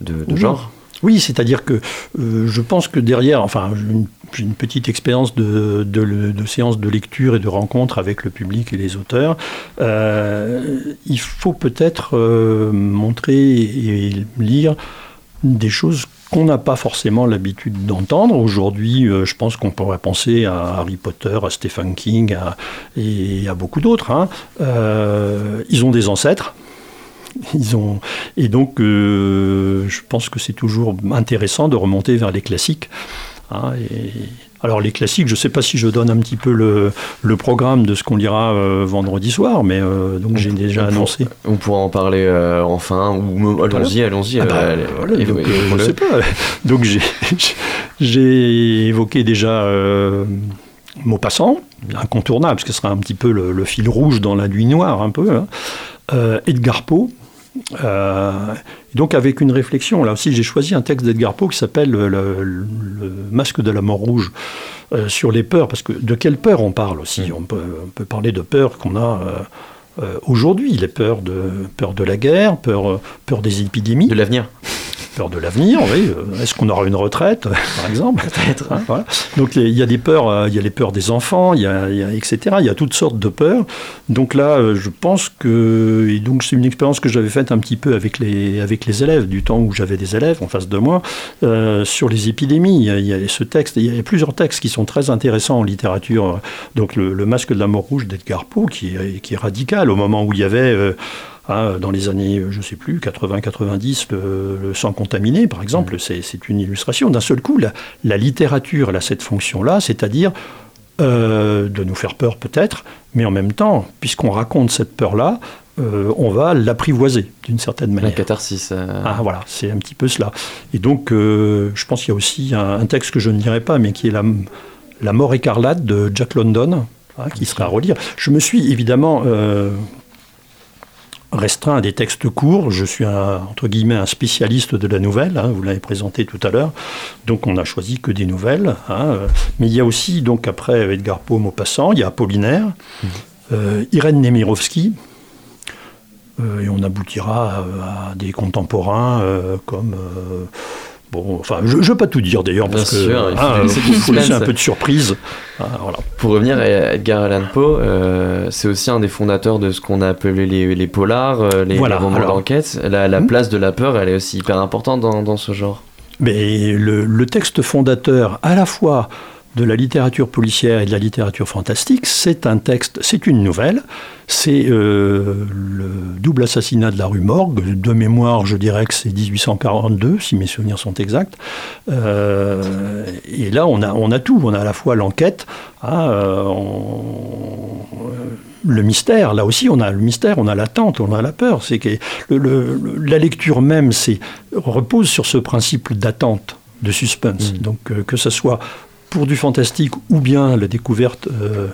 de, de- de Oui. genre. Oui, c'est-à-dire que je pense que derrière, enfin, une, une petite expérience de, de, séance de lecture et de rencontre avec le public et les auteurs. Euh, il faut peut-être euh, montrer et lire des choses qu'on n'a pas forcément l'habitude d'entendre. Aujourd'hui, euh, je pense qu'on pourrait penser à Harry Potter, à Stephen King et à beaucoup d'autres. hein. Ils ont des ancêtres. Ils ont... Et donc, je pense que c'est toujours intéressant de remonter vers les classiques. Hein, et... Alors, les classiques, je ne sais pas si je donne un petit peu le, le programme de ce qu'on lira euh, vendredi soir, mais euh, donc j'ai déjà on annoncé. On pourra en parler euh, enfin, ou allons-y, allons-y. Je évoquons-le. sais pas. *laughs* Donc j'ai évoqué déjà Maupassant, incontournable, parce que ce sera un petit peu le, le fil rouge dans la nuit noire, un peu. hein. Edgar Poe. Euh, donc avec une réflexion, là aussi j'ai choisi un texte d'Edgar Poe qui s'appelle le, le- le masque de la mort rouge euh, sur les peurs, parce que de quelle peur on parle aussi? On, peut, on peut parler de peur qu'on a euh, aujourd'hui, les peurs de, peur de la guerre, peur, peur des épidémies. De l'avenir. Peur de l'avenir, oui. Euh, Est-ce qu'on aura une retraite, par exemple *laughs* Peut-être. Hein, voilà. Donc il y a des peurs, euh, il y a les peurs des enfants, il y a, il y a- etc. Il y a toutes sortes de peurs. Donc là, euh, je pense que et donc c'est une expérience que j'avais faite un petit peu avec les avec les élèves du temps où j'avais des élèves en face de moi euh, sur les épidémies. Il y, a, il y a ce texte, il y a plusieurs textes qui sont très intéressants en littérature. Donc le, le masque de la mort rouge d'Edgar Poe qui est, qui est radical au moment où il y avait euh, Hein, dans les années, je ne sais plus, 80-90, le, le sang contaminé, par exemple, c'est c'est une illustration. D'un seul coup, la, la littérature elle a cette fonction-là, c'est-à-dire euh, de nous faire peur peut-être, mais en même temps, puisqu'on raconte cette peur-là, euh, on va l'apprivoiser d'une certaine La manière. catharsis. euh, Ah voilà, c'est un petit peu cela. Et donc, euh, je pense qu'il y a aussi un, un texte que je ne dirai pas, mais qui est la, la mort écarlate de Jack London, hein, qui sera à relire. Je me suis évidemment euh, restreint à des textes courts. Je suis un, entre guillemets un spécialiste de la nouvelle. hein, vous l'avez présenté tout à l'heure. Donc, on n'a choisi que des nouvelles. hein, euh, mais il y a aussi, donc après Edgar Poe, Maupassant, il y a Apollinaire, euh, Irène Nemirovsky. Euh, et on aboutira à, à des contemporains euh, comme. Bon, enfin, je ne veux pas tout dire d'ailleurs, parce Bien que sûr, il faut hein, laisser du faut laisser suspense. un peu de surprise. Ah, voilà. Pour revenir à Edgar Allan Poe, euh, c'est aussi un des fondateurs de ce qu'on a appelé les, les polars, euh, les, Voilà, les romans d'enquête. La, la Mhm. place de la peur, elle est aussi hyper importante dans, dans ce genre. Mais le, le texte fondateur, à la fois de la littérature policière et de la littérature fantastique, c'est un texte, c'est une nouvelle. C'est euh, le double assassinat de la rue Morgue. De mémoire, je dirais que c'est 1842, si mes souvenirs sont exacts. Euh, et là, on a, on a tout. On a à la fois l'enquête, hein, euh, le mystère. Là aussi, on a le mystère, on a l'attente, on a la peur. C'est que le- le- le- la lecture même, repose sur ce principe d'attente, de suspense. Donc, euh, que ce soit pour du fantastique ou bien la découverte, euh,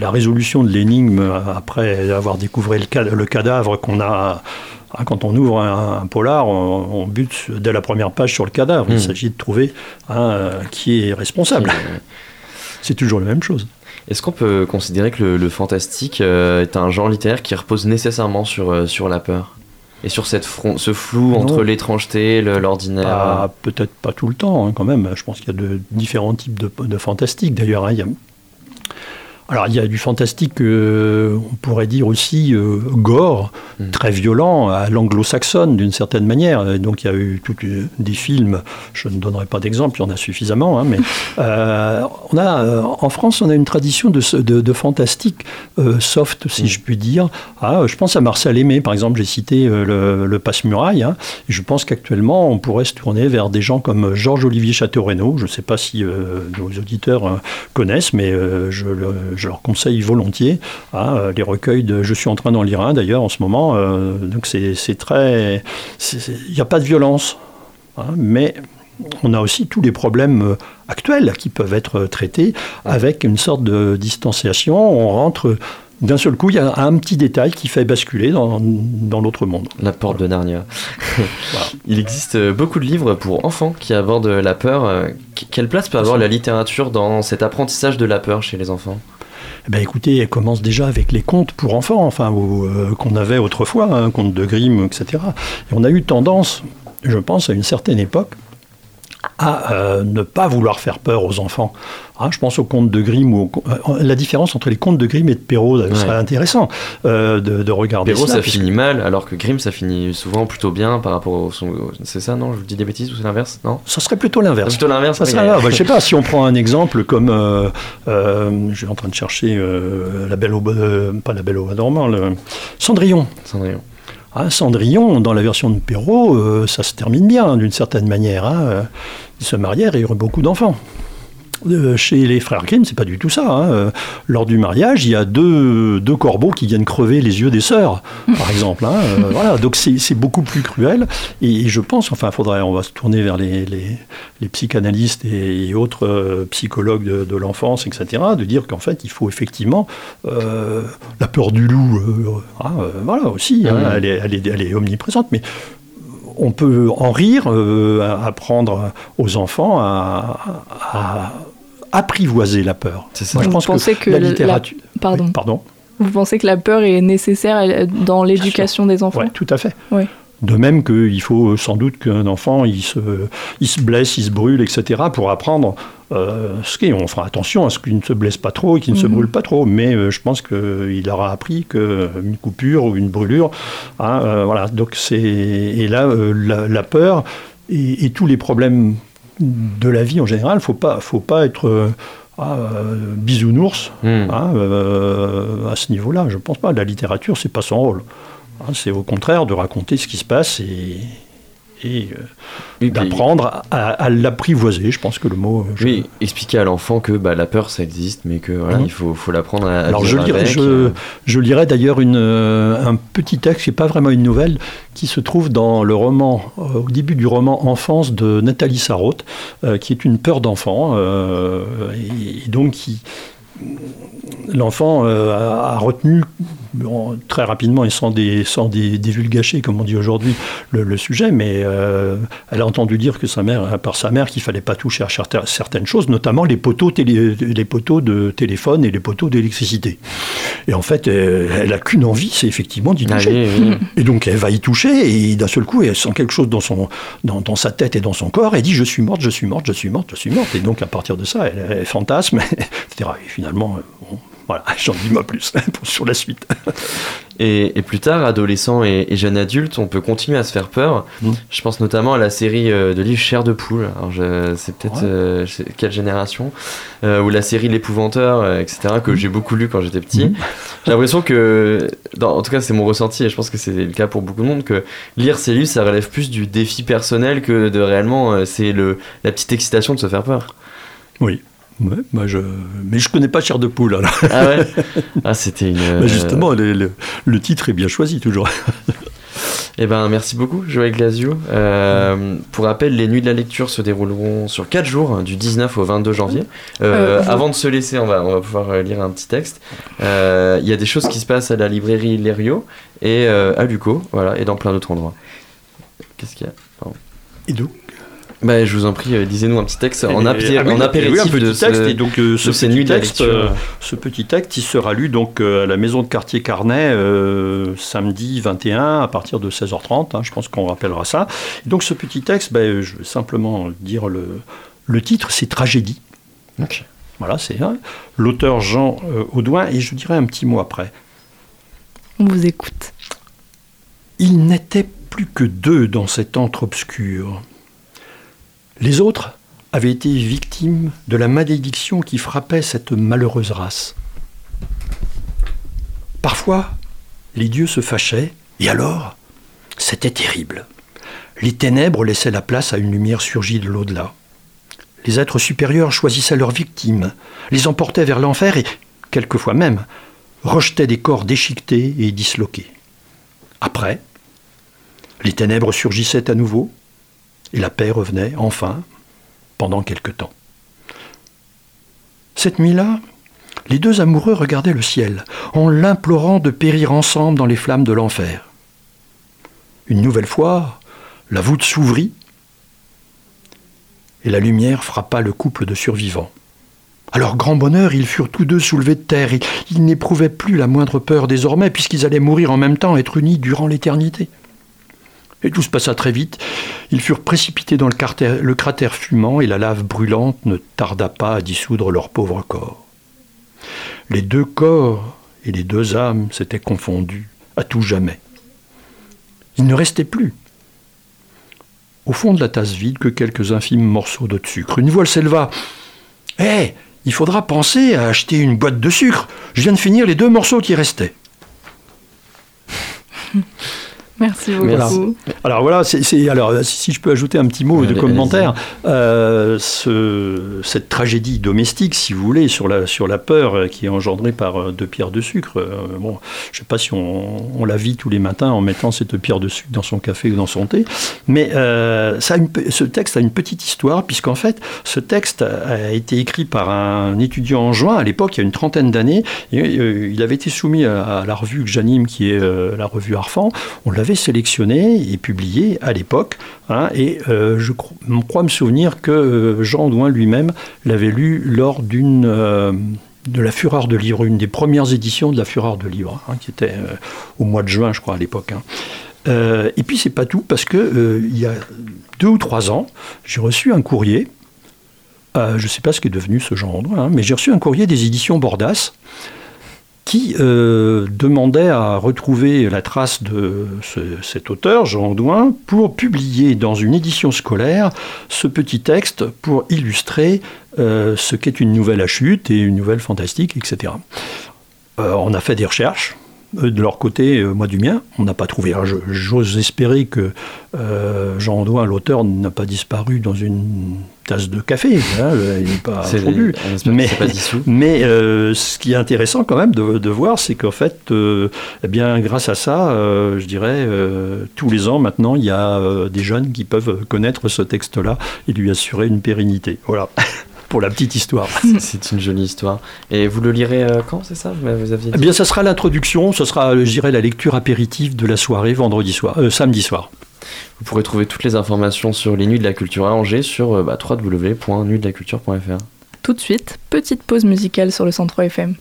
la résolution de l'énigme après avoir découvert le, ca- le cadavre qu'on a. hein, Quand on ouvre un, un polar, on, on bute dès la première page sur le cadavre. Il Mm. s'agit de trouver qui est responsable. C'est toujours la même chose. Est-ce qu'on peut considérer que le, le fantastique euh, est un genre littéraire qui repose nécessairement sur, euh, sur la peur? Et sur cette front, ce flou Non. entre l'étrangeté, l'ordinaire Pas- Peut-être pas tout le temps, hein, quand même. Je pense qu'il y a de différents types de, de fantastique. D'ailleurs, hein, il y a- Alors il y a du fantastique, euh, on pourrait dire aussi euh, gore, Mm. très violent à l'anglo-saxonne d'une certaine manière. Et donc il y a eu tout, euh, des films, je ne donnerai pas d'exemple, il y en a suffisamment, hein, mais *laughs* euh, on a, en France on a une tradition de, de, de fantastique soft, si je puis dire. Ah, je pense à Marcel Aimé, par exemple, j'ai cité le, le Passe-Muraille. hein. Je pense qu'actuellement on pourrait se tourner vers des gens comme Georges-Olivier Château-Renaud. Je ne sais pas si nos auditeurs connaissent, mais je, le- je leur conseille volontiers hein, euh, les recueils de Je suis en train d'en lire un d'ailleurs en ce moment. euh, donc c'est très. Il n'y a pas de violence, hein, mais on a aussi tous les problèmes euh, actuels qui peuvent être traités avec une sorte de distanciation. On rentre. D'un seul coup, il y a un petit détail qui fait basculer dans, dans l'autre monde. La porte de Narnia. *laughs* Il existe beaucoup de livres pour enfants qui abordent la peur. Qu- Quelle place peut avoir la littérature dans cet apprentissage de la peur chez les enfants? Ben écoutez, elle commence déjà avec les contes pour enfants, enfin, euh, qu'on avait autrefois, hein, contes de Grimm, etc. Et on a eu tendance, je pense, à une certaine époque, à euh, ne pas vouloir faire peur aux enfants. Hein, je pense aux contes de Grimm, ou aux- euh, la différence entre les contes de Grimm et de Perrault, ce serait intéressant euh, de, de regarder Perrault, ça puisque- finit mal, alors que Grimm, ça finit souvent plutôt bien par rapport au son. C'est ça, non Je vous dis des bêtises ou c'est l'inverse Non? Ça serait plutôt l'inverse. Plutôt l'inverse Ça oui. serait. Bah, je sais pas, si on prend un exemple comme. euh, je suis en train de chercher la belle au. Pas la belle au dormant, le Cendrillon. Cendrillon. Ah, Cendrillon, dans la version de Perrault, euh, ça se termine bien, d'une certaine manière. hein. Euh, Ils se marièrent et eurent beaucoup d'enfants. Euh, chez les frères Grimm, c'est pas du tout ça. hein. Euh, Lors du mariage, il y a deux, deux corbeaux qui viennent crever les yeux des sœurs, par *laughs* exemple. hein. Euh, voilà, donc c'est beaucoup plus cruel. Et, et je pense, enfin, faudrait, on va se tourner vers les, les- les psychanalystes et, et autres euh, psychologues de, de l'enfance, etc., de dire qu'en fait, il faut effectivement la peur du loup. euh, voilà aussi, hein, elle, est, elle est- elle est omniprésente, mais on peut en rire, euh, apprendre aux enfants à, à apprivoiser la peur. Moi, je Vous pense pensez que, que la la- littérature. Pardon. Oui, pardon. Vous pensez que la peur est nécessaire dans l'éducation des enfants Ouais, tout à fait. De même qu'il faut euh, sans doute qu'un enfant il se, il se blesse, il se brûle, etc. pour apprendre euh, ce qu'est. On fera attention à ce qu'il ne se blesse pas trop et qu'il ne se Mhm. brûle pas trop. Mais euh, je pense qu'il aura appris qu'une coupure ou une brûlure, hein, euh, voilà. Donc c'est et là euh, la, la peur et, et tous les problèmes de la vie en général, faut pas, faut pas être euh, ah, euh, bisounours Hmm. hein, euh, à ce niveau-là. Je pense pas. La littérature, c'est pas son rôle. Hein, c'est au contraire de raconter ce qui se passe et, et euh, d'apprendre à, à l'apprivoiser. Je pense que le mot. euh, je- Oui, expliquer à l'enfant que bah, la peur ça existe, mais que voilà, Mhm. il faut, faut l'apprendre à, Alors je vivre lirai, avec, je, euh. je lirai d'ailleurs un petit texte qui n'est pas vraiment une nouvelle, qui se trouve dans le roman, au début du roman Enfance de Nathalie Sarraute, euh, qui est une peur d'enfant, euh, et, et donc qui l'enfant euh, a, a retenu bon, très rapidement et sans des sans des divulgacher comme on dit aujourd'hui le, le sujet mais euh, elle a entendu dire que sa mère par sa mère qu'il fallait pas toucher à certain- certaines choses notamment les poteaux télé- les poteaux de téléphone et les poteaux d'électricité. Et en fait euh, elle a qu'une envie c'est effectivement d'y Ah toucher. Oui, oui. et donc elle va y toucher et d'un seul coup elle sent quelque chose dans son dans, dans sa tête et dans son corps elle dit je suis morte je suis morte je suis morte je suis morte. Et donc à partir de ça elle, elle fantasme *laughs* etc et finalement euh, bon, voilà *laughs* j'en dis pas plus *laughs* pour- sur la suite Et, et plus tard, adolescent et, et jeune adulte, on peut continuer à se faire peur. Mm. Je pense notamment à la série euh, de livres Chair de poule. Alors, je- c'est peut-être Ouais. euh, quelle génération Euh, Ou la série L'épouvanteur, euh, etc., que j'ai beaucoup lu quand j'étais petit. Mm. J'ai l'impression que, dans- en tout cas, c'est mon ressenti, et je pense que c'est le cas pour beaucoup de monde, que lire ces livres, ça relève plus du défi personnel que de réellement, euh, c'est le la petite excitation de se faire peur. oui Ouais, bah je... mais je connais pas chair de poule alors. Ah ouais? Ah, c'était une. *laughs* Bah, justement le, le- le titre est bien choisi toujours *laughs* Eh ben, merci beaucoup, Joël Glasio. Euh, pour rappel, les nuits de la lecture se dérouleront sur 4 jours, hein, du 19 au 22 janvier. Euh, Euh, Avant de se laisser, on va, on va pouvoir euh, lire un petit texte. Euh, Il y a des choses qui se passent à la librairie Lerio et euh, à Luco, voilà, et dans plein d'autres endroits. Qu'est-ce qu'il y a? Pardon. et donc bah, Je vous en prie, euh, lisez-nous un petit texte en, apé- ah oui, en apéritif oui, un petit de texte, ce- et donc euh, ce de ces petit nuits texte, euh, ce petit texte, il sera lu donc euh, à la maison de quartier Carnet euh, samedi 21 à partir de 16h30. hein, je pense qu'on rappellera ça. Et donc ce petit texte, ben, je vais simplement dire le, le titre, c'est Tragédie. Ok. Voilà, c'est hein, l'auteur Jean euh, Audouin, et je dirais un petit mot après. On vous écoute. Il n'était plus que deux dans cet antre obscur. Les autres avaient été victimes de la malédiction qui frappait cette malheureuse race. Parfois, les dieux se fâchaient, et alors, c'était terrible. Les ténèbres laissaient la place à une lumière surgie de l'au-delà. Les êtres supérieurs choisissaient leurs victimes, les emportaient vers l'enfer et, quelquefois même, rejetaient des corps déchiquetés et disloqués. Après, les ténèbres surgissaient à nouveau, et la paix revenait, enfin, pendant quelque temps. Cette nuit-là, les deux amoureux regardaient le ciel, en l'implorant de périr ensemble dans les flammes de l'enfer. Une nouvelle fois, la voûte s'ouvrit, et la lumière frappa le couple de survivants. À leur grand bonheur, ils furent tous deux soulevés de terre, et ils n'éprouvaient plus la moindre peur désormais, puisqu'ils allaient mourir en même temps, être unis durant l'éternité. Et tout se passa très vite. Ils furent précipités dans le cratère, fumant et la lave brûlante ne tarda pas à dissoudre leurs pauvres corps. Les deux corps et les deux âmes s'étaient confondus à tout jamais. Il ne restait plus, au fond de la tasse vide, que quelques infimes morceaux de sucre. Une voile s'éleva. Hé, il faudra penser à acheter une boîte de sucre. Je viens de finir les deux morceaux qui restaient. *laughs* Merci beaucoup. Voilà. Alors voilà, alors si je peux ajouter un petit mot de commentaire, euh, ce- cette tragédie domestique, si vous voulez, sur la sur la peur euh, qui est engendrée par euh, deux pierres de sucre. euh, bon, je sais pas si on, on la vit tous les matins en mettant cette pierre de sucre dans son café ou dans son thé, mais euh, ça a une pe- ce texte a une petite histoire puisqu'en fait, ce texte a été écrit par un étudiant en juin à l'époque, il y a une trentaine d'années. et, euh, il avait été soumis à, à la revue que j'anime, qui est euh, la revue Arfan. On l'avait sélectionné et publié à l'époque. hein, et euh, je crois me souvenir que euh, Jean Douin lui-même l'avait lu lors d'une euh, de la Fureur de Livre, une des premières éditions de la Fureur de Livre, hein, qui était au mois de juin, je crois, à l'époque. hein. Et puis c'est pas tout, parce que il y a deux ou trois ans, j'ai reçu un courrier. je sais pas ce qu'est devenu ce genre, hein, mais j'ai reçu un courrier des éditions Bordas qui euh, demandait à retrouver la trace de ce- cet auteur, Jean Douin, pour publier dans une édition scolaire ce petit texte pour illustrer euh, ce qu'est une nouvelle à chute et une nouvelle fantastique, etc. Euh, on a fait des recherches. De leur côté, moi du mien, on n'a pas trouvé. J'ose espérer que Jean Douin, l'auteur, n'a pas disparu dans une tasse de café. hein, il n'est pas espère que Mais, pas *laughs* euh, ce qui est intéressant quand même de, de voir, c'est qu'en fait, euh, eh bien, grâce à ça, euh, je dirais, tous les ans maintenant, il y a des jeunes qui peuvent connaître ce texte-là et lui assurer une pérennité. Voilà, *laughs* pour la petite histoire. *laughs* C'est une jolie histoire. Et vous le lirez euh, quand, c'est ça Vous aviez Eh bien, ça sera l'introduction, ce sera, je dirais, la lecture apéritive de la soirée vendredi soir, euh, samedi soir. Vous pourrez trouver toutes les informations sur les Nuits de la Culture à Angers sur euh, bah. Tout de suite, petite pause musicale sur le 103 FM.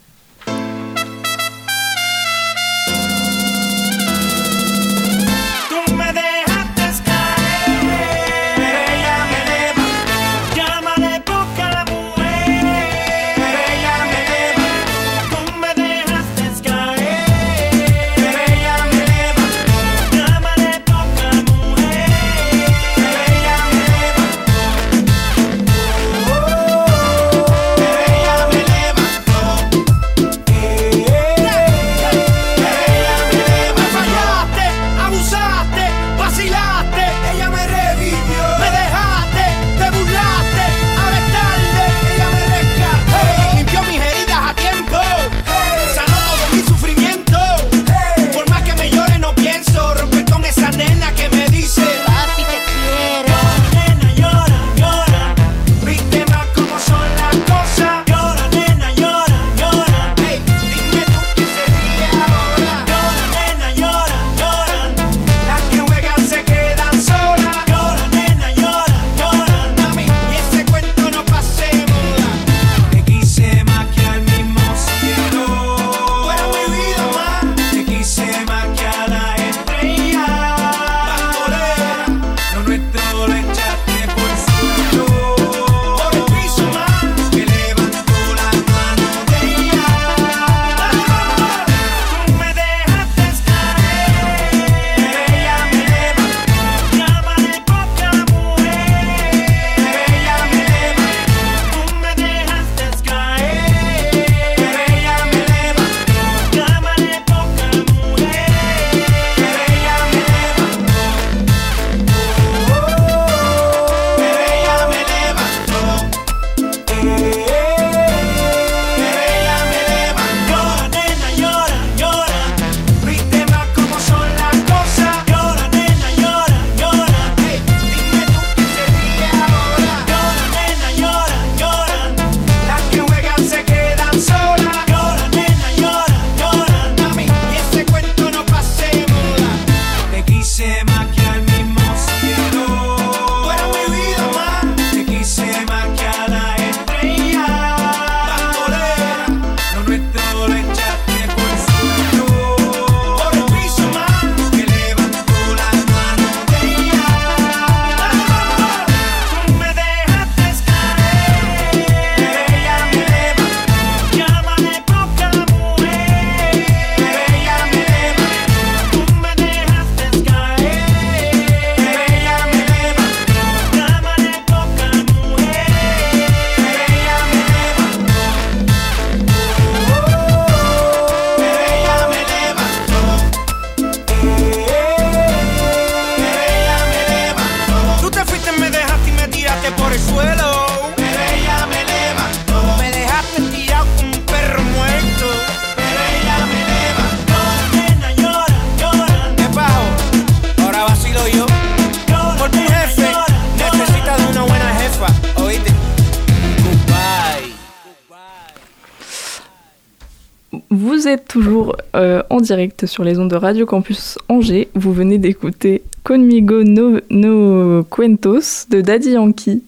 Toujours euh, en direct sur les ondes de Radio Campus Angers. Vous venez d'écouter Conmigo no, no Cuentos de Daddy Yankee.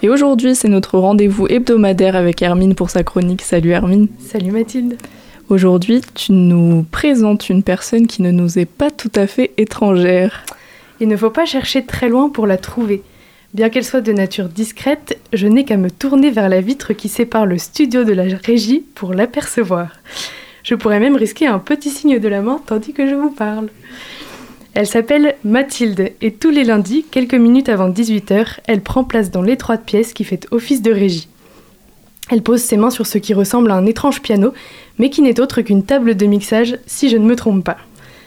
Et aujourd'hui, c'est notre rendez-vous hebdomadaire avec Hermine pour sa chronique. Salut Hermine. Salut Mathilde. Aujourd'hui, tu nous présentes une personne qui ne nous est pas tout à fait étrangère. Il ne faut pas chercher très loin pour la trouver. Bien qu'elle soit de nature discrète, je n'ai qu'à me tourner vers la vitre qui sépare le studio de la régie pour l'apercevoir. Je pourrais même risquer un petit signe de la main tandis que je vous parle. Elle s'appelle Mathilde et tous les lundis, quelques minutes avant 18h, elle prend place dans l'étroite pièce qui fait office de régie. Elle pose ses mains sur ce qui ressemble à un étrange piano, mais qui n'est autre qu'une table de mixage, si je ne me trompe pas.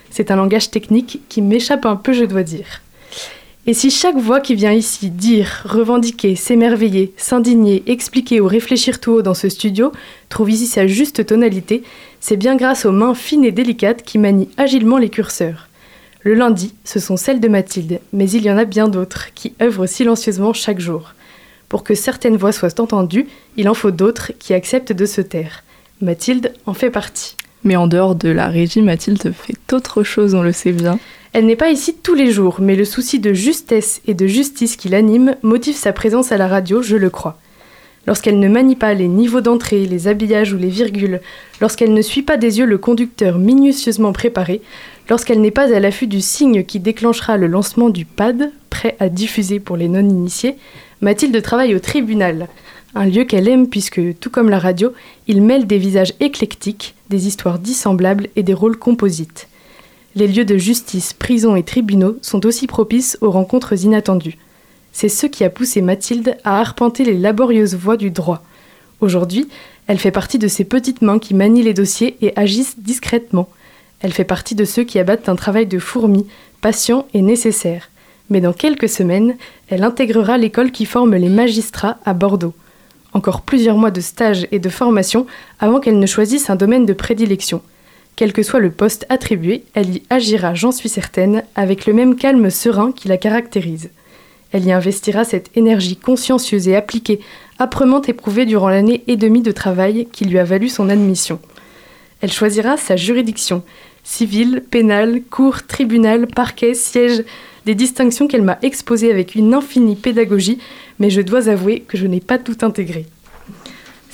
C'est un langage technique qui m'échappe un peu, je dois dire. Et si chaque voix qui vient ici dire, revendiquer, s'émerveiller, s'indigner, expliquer ou réfléchir tout haut dans ce studio trouve ici sa juste tonalité, c'est bien grâce aux mains fines et délicates qui manient agilement les curseurs. Le lundi, ce sont celles de Mathilde, mais il y en a bien d'autres qui œuvrent silencieusement chaque jour. Pour que certaines voix soient entendues, il en faut d'autres qui acceptent de se taire. Mathilde en fait partie. Mais en dehors de la régie, Mathilde fait autre chose, on le sait bien. Elle n'est pas ici tous les jours, mais le souci de justesse et de justice qui l'anime motive sa présence à la radio, je le crois. Lorsqu'elle ne manie pas les niveaux d'entrée, les habillages ou les virgules, lorsqu'elle ne suit pas des yeux le conducteur minutieusement préparé, lorsqu'elle n'est pas à l'affût du signe qui déclenchera le lancement du pad, prêt à diffuser pour les non-initiés, Mathilde travaille au tribunal, un lieu qu'elle aime puisque, tout comme la radio, il mêle des visages éclectiques, des histoires dissemblables et des rôles composites. Les lieux de justice, prisons et tribunaux sont aussi propices aux rencontres inattendues. C'est ce qui a poussé Mathilde à arpenter les laborieuses voies du droit. Aujourd'hui, elle fait partie de ces petites mains qui manient les dossiers et agissent discrètement. Elle fait partie de ceux qui abattent un travail de fourmi, patient et nécessaire. Mais dans quelques semaines, elle intégrera l'école qui forme les magistrats à Bordeaux. Encore plusieurs mois de stage et de formation avant qu'elle ne choisisse un domaine de prédilection. Quel que soit le poste attribué, elle y agira, j'en suis certaine, avec le même calme serein qui la caractérise. Elle y investira cette énergie consciencieuse et appliquée, âprement éprouvée durant l'année et demie de travail qui lui a valu son admission. Elle choisira sa juridiction, civile, pénale, cour, tribunal, parquet, siège, des distinctions qu'elle m'a exposées avec une infinie pédagogie, mais je dois avouer que je n'ai pas tout intégré.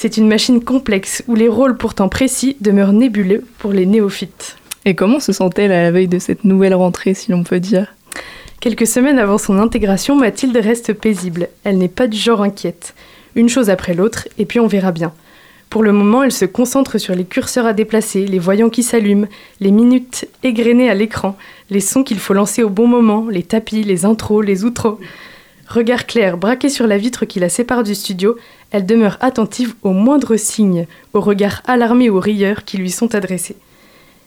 C'est une machine complexe où les rôles pourtant précis demeurent nébuleux pour les néophytes. Et comment se sent-elle à la veille de cette nouvelle rentrée, si l'on peut dire? Quelques semaines avant son intégration, Mathilde reste paisible. Elle n'est pas du genre inquiète. Une chose après l'autre, et puis on verra bien. Pour le moment, elle se concentre sur les curseurs à déplacer, les voyants qui s'allument, les minutes égrenées à l'écran, les sons qu'il faut lancer au bon moment, les tapis, les intros, les outros. Regard clair, braqué sur la vitre qui la sépare du studio, elle demeure attentive aux moindres signes, aux regards alarmés ou rieurs qui lui sont adressés.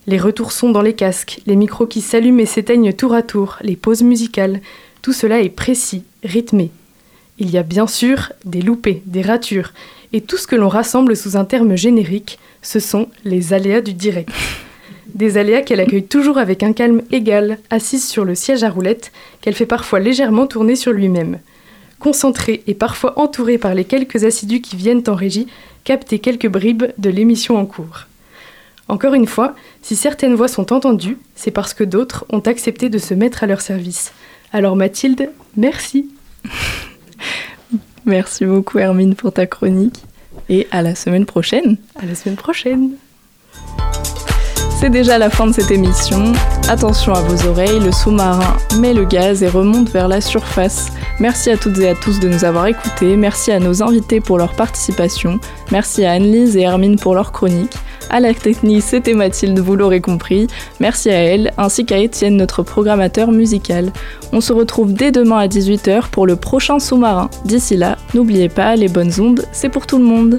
Les retours sont dans les casques, les micros qui s'allument et s'éteignent tour à tour, les pauses musicales, tout cela est précis, rythmé. Il y a bien sûr des loupés, des ratures, et tout ce que l'on rassemble sous un terme générique, ce sont les aléas du direct. Des aléas qu'elle accueille toujours avec un calme égal, assise sur le siège à roulettes, qu'elle fait parfois légèrement tourner sur lui-même. Concentrée et parfois entourée par les quelques assidus qui viennent en régie, capter quelques bribes de l'émission en cours. Encore une fois, si certaines voix sont entendues, c'est parce que d'autres ont accepté de se mettre à leur service. Alors Mathilde, merci. *laughs* Merci beaucoup Hermine pour ta chronique et à la semaine prochaine. À la semaine prochaine. C'est déjà la fin de cette émission. Attention à vos oreilles, le sous-marin met le gaz et remonte vers la surface. Merci à toutes et à tous de nous avoir écoutés. Merci à nos invités pour leur participation. Merci à Anne-Lise et Hermine pour leur chronique. À la technique, c'était Mathilde, vous l'aurez compris. Merci à elle, ainsi qu'à Étienne, notre programmateur musical. On se retrouve dès demain à 18h pour le prochain sous-marin. D'ici là, n'oubliez pas, les bonnes ondes, c'est pour tout le monde.